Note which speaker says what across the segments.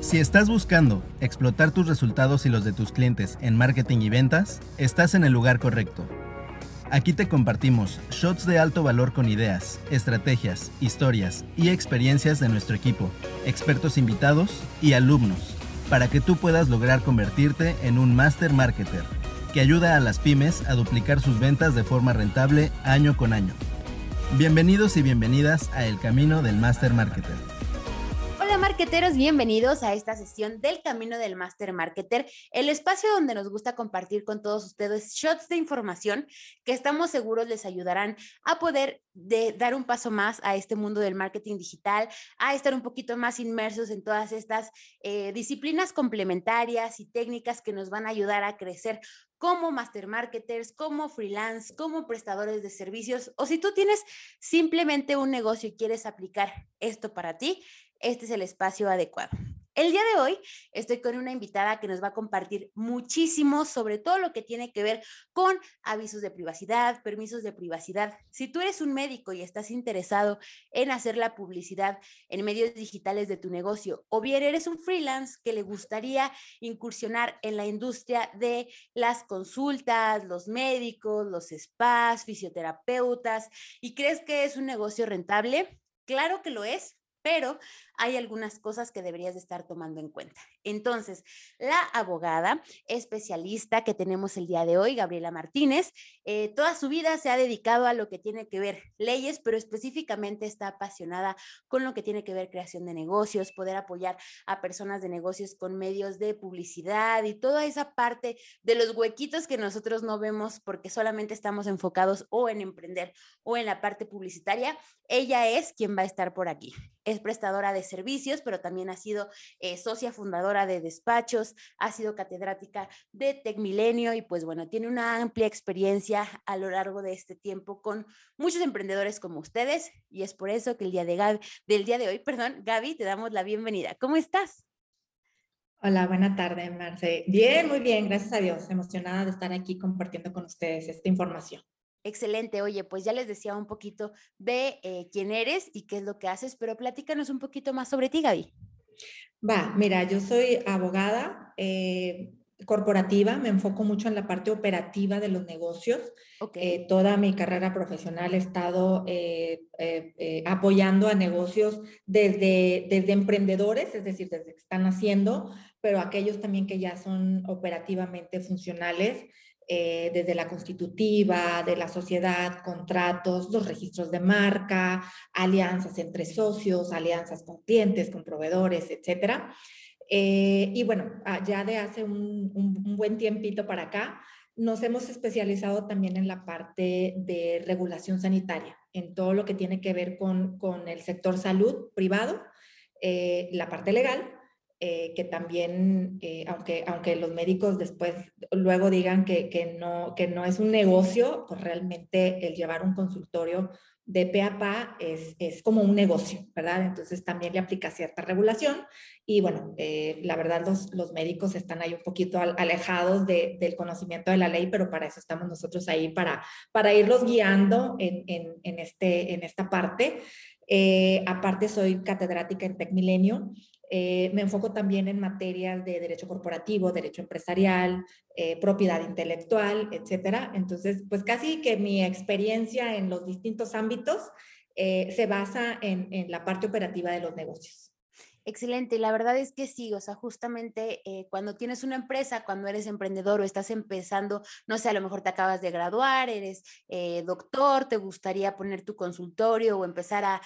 Speaker 1: Si estás buscando explotar tus resultados y los de tus clientes en marketing y ventas, estás en el lugar correcto. Aquí te compartimos shots de alto valor con ideas, estrategias, historias y experiencias de nuestro equipo, expertos invitados y alumnos, para que tú puedas lograr convertirte en un master marketer que ayuda a las pymes a duplicar sus ventas de forma rentable año con año. Bienvenidos y bienvenidas a El Camino del Master Marketer.
Speaker 2: Bienvenidos a esta sesión del Camino del Master Marketer, el espacio donde nos gusta compartir con todos ustedes shots de información que estamos seguros les ayudarán a poder dar un paso más a este mundo del marketing digital, a estar un poquito más inmersos en todas estas eh, disciplinas complementarias y técnicas que nos van a ayudar a crecer como master marketers, como freelance, como prestadores de servicios, o si tú tienes simplemente un negocio y quieres aplicar esto para ti, este es el espacio adecuado. El día de hoy estoy con una invitada que nos va a compartir muchísimo sobre todo lo que tiene que ver con avisos de privacidad, permisos de privacidad. Si tú eres un médico y estás interesado en hacer la publicidad en medios digitales de tu negocio, o bien eres un freelance que le gustaría incursionar en la industria de las consultas, los médicos, los spas, fisioterapeutas, y crees que es un negocio rentable, claro que lo es, pero hay algunas cosas que deberías de estar tomando en cuenta. Entonces, la abogada especialista que tenemos el día de hoy, Gabriela Martínez, eh, toda su vida se ha dedicado a lo que tiene que ver leyes, pero específicamente está apasionada con lo que tiene que ver creación de negocios, poder apoyar a personas de negocios con medios de publicidad y toda esa parte de los huequitos que nosotros no vemos porque solamente estamos enfocados o en emprender o en la parte publicitaria. Ella es quien va a estar por aquí. Es prestadora de servicios, pero también ha sido eh, socia fundadora de despachos, ha sido catedrática de Tecmilenio y pues bueno, tiene una amplia experiencia a lo largo de este tiempo con muchos emprendedores como ustedes y es por eso que el día de Gaby, del día de hoy, perdón, Gaby, te damos la bienvenida. ¿Cómo estás?
Speaker 3: Hola, buena tarde, Marce. Bien, muy bien, gracias a Dios. Emocionada de estar aquí compartiendo con ustedes esta información.
Speaker 2: Excelente. Oye, pues ya les decía un poquito de eh, quién eres y qué es lo que haces, pero platícanos un poquito más sobre ti, Gaby.
Speaker 3: Va, mira, yo soy abogada eh, corporativa, me enfoco mucho en la parte operativa de los negocios. Eh, toda mi carrera profesional he estado apoyando a negocios desde, desde emprendedores, es decir, desde que están haciendo, pero aquellos también que ya son operativamente funcionales eh, desde la constitutiva, de la sociedad, contratos, los registros de marca, alianzas entre socios, alianzas con clientes, con proveedores, etcétera. Eh, y bueno, ah, ya de hace un, buen tiempito para acá, nos hemos especializado también en la parte de regulación sanitaria, en todo lo que tiene que ver con, con el sector salud privado, eh, la parte legal eh, que también, eh, aunque, aunque los médicos después luego digan que, que, no, que no es un negocio, pues realmente el llevar un consultorio de pe a es, es, como un negocio, ¿verdad? Entonces también le aplica cierta regulación y bueno, eh, la verdad los, los, médicos están ahí un poquito alejados de, del conocimiento de la ley, pero para eso estamos nosotros ahí, para, para irlos guiando en, en, en este, en esta parte. aparte soy catedrática en Tecmilenio eh, me enfoco también en materias de derecho corporativo, derecho empresarial, eh, propiedad intelectual, etcétera. Entonces, pues casi que mi experiencia en los distintos ámbitos eh, se basa en la parte operativa de los negocios.
Speaker 2: Excelente, la verdad es que sí, o sea, justamente eh, cuando tienes una empresa, cuando eres emprendedor o estás empezando, no sé, a lo mejor te acabas de graduar, eres eh, doctor, te gustaría poner tu consultorio o empezar a,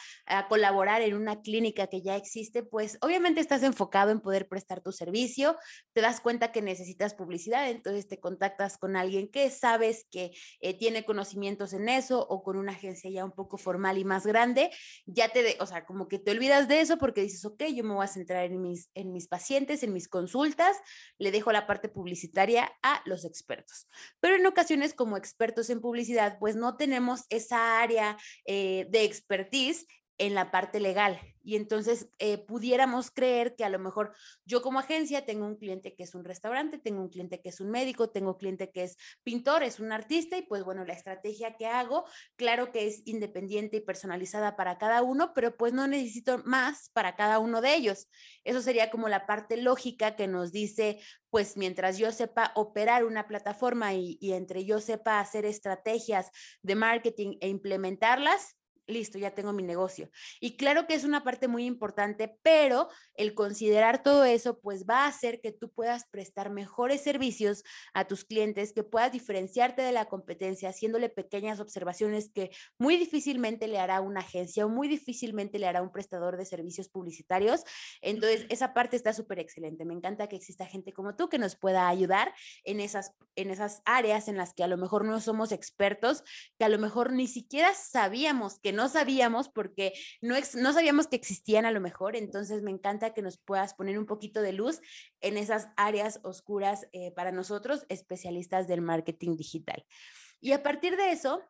Speaker 2: colaborar en una clínica que ya existe, pues obviamente estás enfocado en poder prestar tu servicio, te das cuenta que necesitas publicidad, entonces te contactas con alguien que sabes que eh, tiene conocimientos en eso o con una agencia ya un poco formal y más grande, ya te, de, o sea, como que te olvidas de eso porque dices, ok, yo me voy a centrar en mis, en mis pacientes, en mis consultas, le dejo la parte publicitaria a los expertos. Pero en ocasiones como expertos en publicidad, pues no tenemos esa área eh, de expertise en la parte legal. Y entonces eh, pudiéramos creer que a lo mejor yo como agencia tengo un cliente que es un restaurante, tengo un cliente que es un médico, tengo un cliente que es pintor, es un artista y pues bueno, la estrategia que hago, claro que es independiente y personalizada para cada uno, pero pues no necesito más para cada uno de ellos. Eso sería como la parte lógica que nos dice, pues mientras yo sepa operar una plataforma y, y entre yo sepa hacer estrategias de marketing e implementarlas, listo, ya tengo mi negocio. Y claro que es una parte muy importante, pero el considerar todo eso, pues va a hacer que tú puedas prestar mejores servicios a tus clientes, que puedas diferenciarte de la competencia, haciéndole pequeñas observaciones que muy difícilmente le hará una agencia o muy difícilmente le hará un prestador de servicios publicitarios. Entonces, esa parte está súper excelente. Me encanta que exista gente como tú que nos pueda ayudar en esas, en esas áreas en las que a lo mejor no somos expertos, que a lo mejor ni siquiera sabíamos que no sabíamos porque no, no sabíamos que existían a lo mejor, entonces me encanta que nos puedas poner un poquito de luz en esas áreas oscuras eh, para nosotros, especialistas del marketing digital. Y a partir de eso,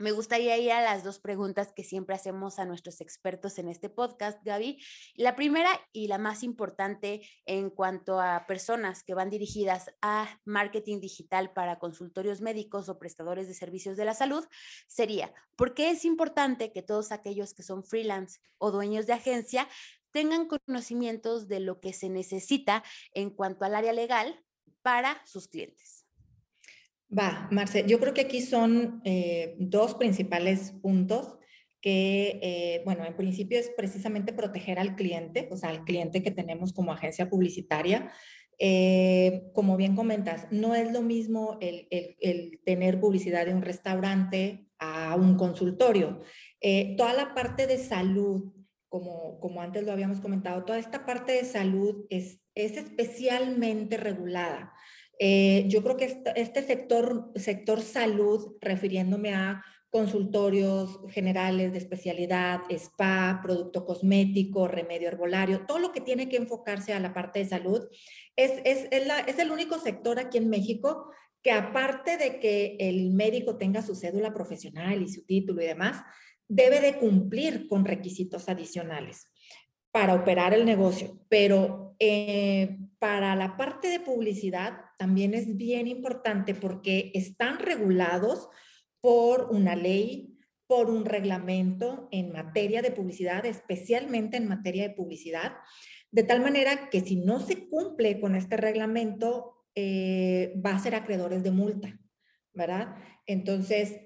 Speaker 2: me gustaría ir a las dos preguntas que siempre hacemos a nuestros expertos en este podcast, Gaby. La primera y la más importante en cuanto a personas que van dirigidas a marketing digital para consultorios médicos o prestadores de servicios de la salud sería, ¿por qué es importante que todos aquellos que son freelance o dueños de agencia tengan conocimientos de lo que se necesita en cuanto al área legal para sus clientes?
Speaker 3: Va, Marce, yo creo que aquí son eh, dos principales puntos que, eh, bueno, en principio es precisamente proteger al cliente, o sea, al cliente que tenemos como agencia publicitaria. Eh, como bien comentas, no es lo mismo el, el, tener publicidad de un restaurante a un consultorio. toda la parte de salud, como, como antes lo habíamos comentado, toda esta parte de salud es, es especialmente regulada. Eh, yo creo que este sector, sector salud, refiriéndome a consultorios generales de especialidad, spa, producto cosmético, remedio herbolario, todo lo que tiene que enfocarse a la parte de salud, es, es, es, el único sector aquí en México que aparte de que el médico tenga su cédula profesional y su título y demás, debe de cumplir con requisitos adicionales para operar el negocio, pero eh, para la parte de publicidad también es bien importante porque están regulados por una ley, por un reglamento en materia de publicidad, especialmente en materia de publicidad, de tal manera que si no se cumple con este reglamento, eh, va a ser acreedores de multa, ¿verdad? Entonces,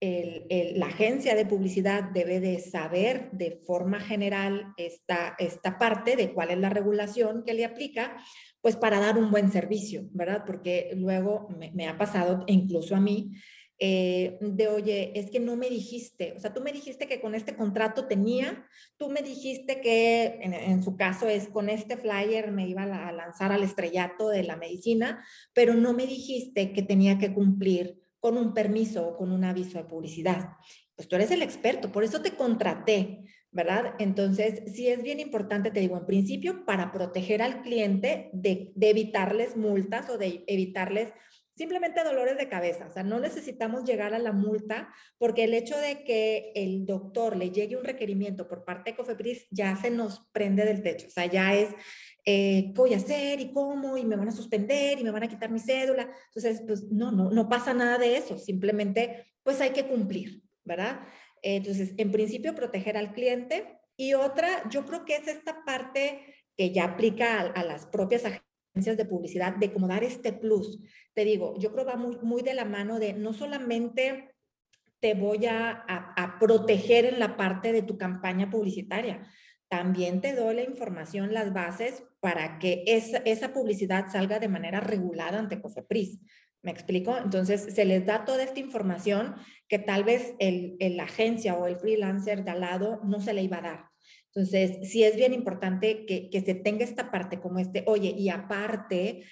Speaker 3: la agencia de publicidad debe de saber de forma general esta, esta parte de cuál es la regulación que le aplica, pues para dar un buen servicio, ¿verdad? Porque luego me, ha pasado, incluso a mí, eh, de, oye, es que no me dijiste, o sea, tú me dijiste que con este contrato tenía, tú me dijiste que en, su caso es con este flyer me iba a lanzar al estrellato de la medicina, pero no me dijiste que tenía que cumplir con un permiso o con un aviso de publicidad. Pues tú eres el experto, por eso te contraté, ¿verdad? Entonces, sí es bien importante, te digo, en principio, para proteger al cliente de, evitarles multas o de evitarles simplemente dolores de cabeza. O sea, no necesitamos llegar a la multa porque el hecho de que el doctor le llegue un requerimiento por parte de Cofepris ya se nos prende del techo. O sea, ya es eh, ¿qué voy a hacer y cómo? Y me van a suspender y me van a quitar mi cédula. Entonces, pues no, no, no pasa nada de eso. Simplemente, pues hay que cumplir, ¿verdad? Entonces, en principio, proteger al cliente. Y otra, yo creo que es esta parte que ya aplica a, las propias agencias de publicidad, de cómo dar este plus. Te digo, yo creo que va muy, muy de la mano de no solamente te voy a, a proteger en la parte de tu campaña publicitaria, también te doy la información, las bases para que esa, esa publicidad salga de manera regulada ante COFEPRIS. ¿Me explico? Entonces, se les da toda esta información que tal vez el, la agencia o el freelancer de al lado no se le iba a dar. Entonces, sí es bien importante que, que se tenga esta parte como este, oye, y aparte,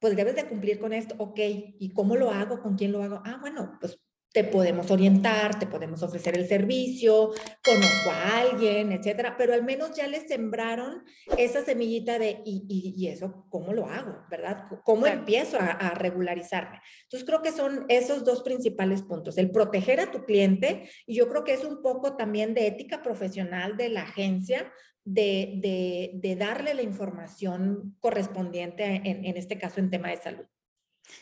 Speaker 3: pues debes de cumplir con esto, ok, ¿y cómo lo hago? ¿Con quién lo hago? Ah, bueno, pues te podemos orientar, te podemos ofrecer el servicio, conozco a alguien, etcétera, pero al menos ya les sembraron esa semillita de, ¿y, y, eso cómo lo hago? ¿Verdad? ¿Cómo empiezo a, a, regularizarme? Entonces creo que son esos dos principales puntos, el proteger a tu cliente y yo creo que es un poco también de ética profesional de la agencia. De, de, de darle la información correspondiente en, en este caso en tema de salud.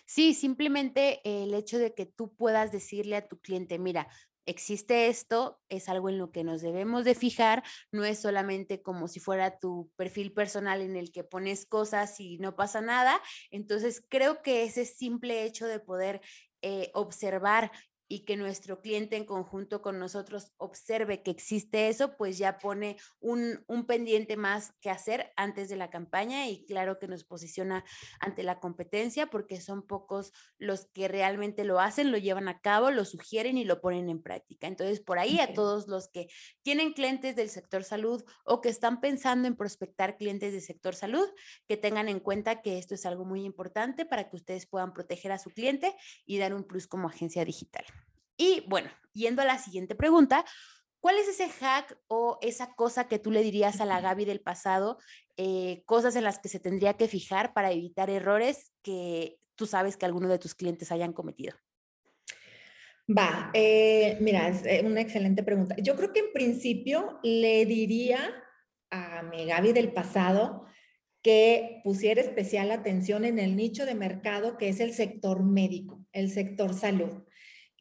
Speaker 2: Sí, simplemente el hecho de que tú puedas decirle a tu cliente, mira, existe esto, es algo en lo que nos debemos de fijar, no es solamente como si fuera tu perfil personal en el que pones cosas y no pasa nada. Entonces, creo que ese simple hecho de poder eh, observar y que nuestro cliente en conjunto con nosotros observe que existe eso, pues ya pone un, pendiente más que hacer antes de la campaña y claro que nos posiciona ante la competencia porque son pocos los que realmente lo hacen, lo llevan a cabo, lo sugieren y lo ponen en práctica. Entonces, por ahí a todos los que tienen clientes del sector salud o que están pensando en prospectar clientes del sector salud, que tengan en cuenta que esto es algo muy importante para que ustedes puedan proteger a su cliente y dar un plus como agencia digital. Y bueno, yendo a la siguiente pregunta, ¿cuál es ese hack o esa cosa que tú le dirías a la Gaby del pasado, eh, cosas en las que se tendría que fijar para evitar errores que tú sabes que alguno de tus clientes hayan cometido?
Speaker 3: Va, eh, mira, es eh, una excelente pregunta. Yo creo que en principio le diría a mi Gaby del pasado que pusiera especial atención en el nicho de mercado que es el sector médico, el sector salud.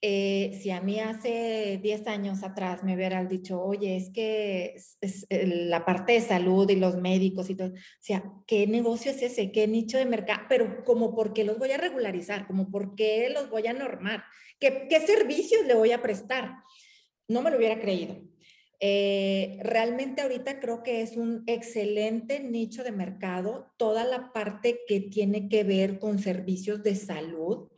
Speaker 3: Eh, si a mí hace 10 años atrás me hubieran dicho, oye, es que es, la parte de salud y los médicos y todo, o sea, ¿qué negocio es ese? ¿Qué nicho de mercado? Pero como por qué los voy a regularizar, como por qué los voy a normar, ¿Qué, qué servicios le voy a prestar? No me lo hubiera creído. Eh, realmente ahorita creo que es un excelente nicho de mercado, toda la parte que tiene que ver con servicios de salud,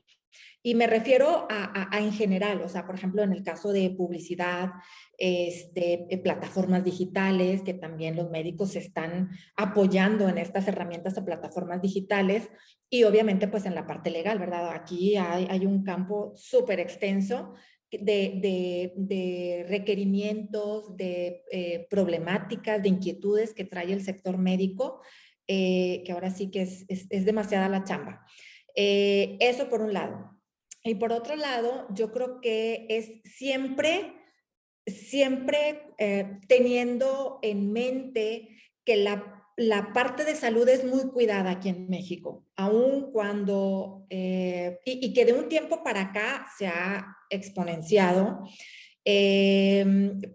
Speaker 3: y me refiero a, en general, o sea, por ejemplo, en el caso de publicidad, este, eh, plataformas digitales, que también los médicos se están apoyando en estas herramientas de plataformas digitales, y obviamente pues en la parte legal, ¿verdad? Aquí hay, hay un campo súper extenso de, de, requerimientos, de eh, problemáticas, de inquietudes que trae el sector médico, eh, que ahora sí que es, es, es demasiada la chamba. eso por un lado. Y por otro lado, yo creo que es siempre, siempre eh, teniendo en mente que la, parte de salud es muy cuidada aquí en México, aun cuando, eh, y, que de un tiempo para acá se ha exponenciado, eh,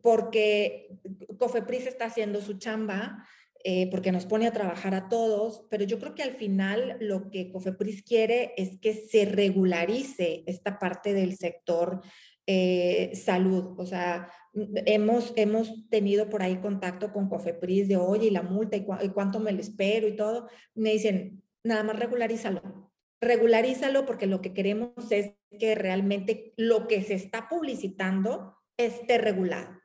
Speaker 3: porque Cofepris está haciendo su chamba, eh, porque nos pone a trabajar a todos, pero yo creo que al final lo que COFEPRIS quiere es que se regularice esta parte del sector eh, salud. O sea, hemos, hemos tenido por ahí contacto con COFEPRIS de, oye, y la multa, y, cuánto me lo espero y todo. Me dicen, nada más regularízalo. Regularízalo porque lo que queremos es que realmente lo que se está publicitando esté regulado.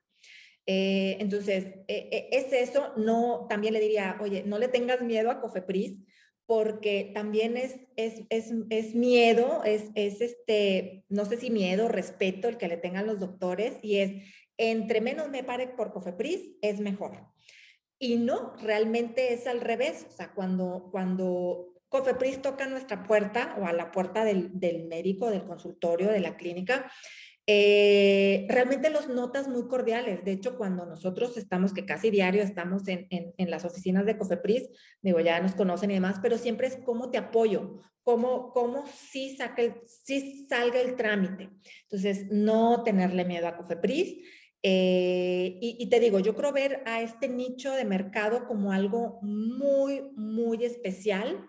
Speaker 3: Eh, entonces, eh, eh, es eso, no, también le diría, oye, no le tengas miedo a Cofepris, porque también es, es, es, es miedo, es, es este, no sé si miedo, respeto el que le tengan los doctores, y es, entre menos me pare por Cofepris, es mejor. Y no, realmente es al revés, o sea, cuando, cuando Cofepris toca nuestra puerta o a la puerta del, del médico, del consultorio, de la clínica, eh, realmente los notas muy cordiales. De hecho, cuando nosotros estamos, que casi diario estamos en, en, las oficinas de Cofepris, digo, ya nos conocen y demás, pero siempre es cómo te apoyo, cómo, cómo sí, saca sí salga el trámite. Entonces, no tenerle miedo a Cofepris. Eh, y, y, te digo, yo creo ver a este nicho de mercado como algo muy, muy especial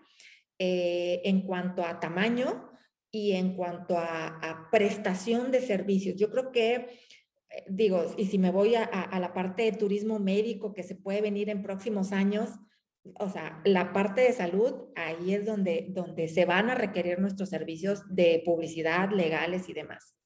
Speaker 3: eh, en cuanto a tamaño, y en cuanto a, prestación de servicios. Yo creo que, eh, digo, y si me voy a, a, la parte de turismo médico que se puede venir en próximos años, o sea, la parte de salud, ahí es donde, donde se van a requerir nuestros servicios de publicidad, legales y demás.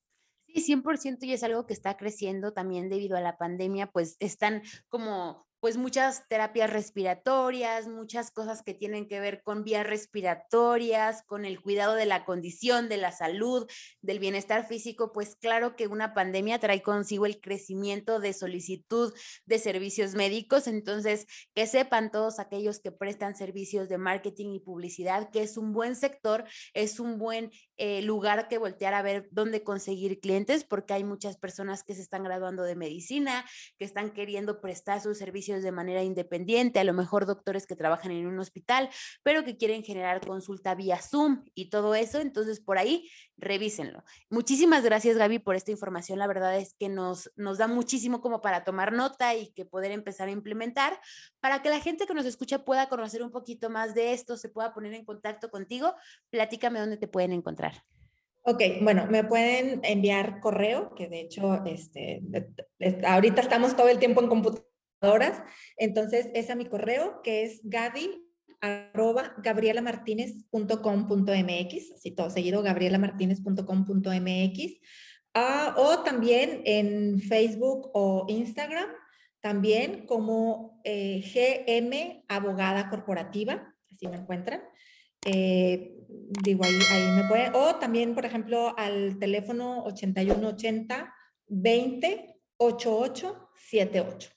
Speaker 2: Sí, 100% y es algo que está creciendo también debido a la pandemia, pues están como pues muchas terapias respiratorias, muchas cosas que tienen que ver con vías respiratorias, con el cuidado de la condición, de la salud, del bienestar físico, pues claro que una pandemia trae consigo el crecimiento de solicitud de servicios médicos, entonces que sepan todos aquellos que prestan servicios de marketing y publicidad que es un buen sector, es un buen eh, lugar que voltear a ver dónde conseguir clientes, porque hay muchas personas que se están graduando de medicina, que están queriendo prestar sus servicios de manera independiente, a lo mejor doctores que trabajan en un hospital, pero que quieren generar consulta vía Zoom y todo eso. Entonces, por ahí, revísenlo. Muchísimas gracias, Gaby, por esta información. La verdad es que nos, nos da muchísimo como para tomar nota y que poder empezar a implementar para que la gente que nos escucha pueda conocer un poquito más de esto, se pueda poner en contacto contigo. Platícame dónde te pueden encontrar.
Speaker 3: Ok, bueno, me pueden enviar correo, que de hecho, este, ahorita estamos todo el tiempo en computadoras, entonces es a mi correo, que es gaby arroba gabrielamartinez.com.mx, así todo seguido, gabrielamartinez.com.mx, ah, o también en Facebook o Instagram, también como eh, GM Abogada Corporativa, así me encuentran. Eh, digo, ahí, ahí me puede, o también, por ejemplo, al teléfono 8180 20 8878.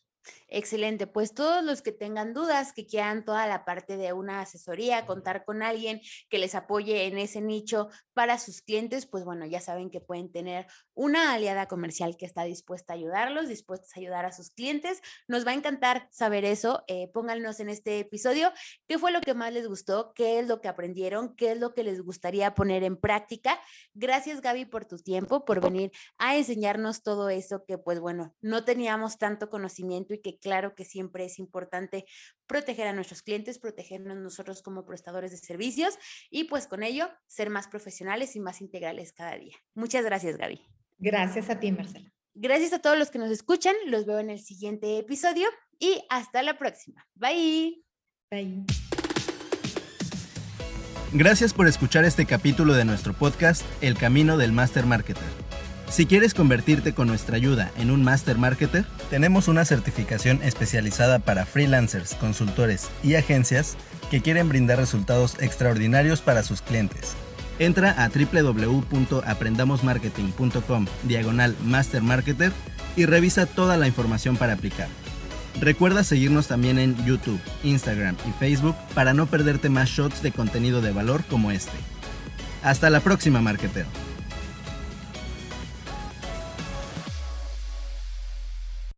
Speaker 2: Excelente, pues todos los que tengan dudas, que quieran toda la parte de una asesoría, contar con alguien que les apoye en ese nicho para sus clientes, pues bueno, ya saben que pueden tener una aliada comercial que está dispuesta a ayudarlos, dispuesta a ayudar a sus clientes. Nos va a encantar saber eso. Eh, pónganos en este episodio qué fue lo que más les gustó, qué es lo que aprendieron, qué es lo que les gustaría poner en práctica. Gracias Gaby por tu tiempo, por venir a enseñarnos todo eso que pues bueno, no teníamos tanto conocimiento y que claro que siempre es importante proteger a nuestros clientes, protegernos nosotros como prestadores de servicios y pues con ello ser más profesionales y más integrales cada día. Muchas gracias, Gaby.
Speaker 3: Gracias a ti, Marcela.
Speaker 2: Gracias a todos los que nos escuchan. Los veo en el siguiente episodio y hasta la próxima. Bye.
Speaker 3: Bye.
Speaker 1: Gracias por escuchar este capítulo de nuestro podcast El Camino del Master Marketer. Si quieres convertirte con nuestra ayuda en un Master Marketer, tenemos una certificación especializada para freelancers, consultores y agencias que quieren brindar resultados extraordinarios para sus clientes. Entra a www.aprendamosmarketing.com diagonal Master Marketer y revisa toda la información para aplicar. Recuerda seguirnos también en YouTube, Instagram y Facebook para no perderte más shots de contenido de valor como este. Hasta la próxima, marketer.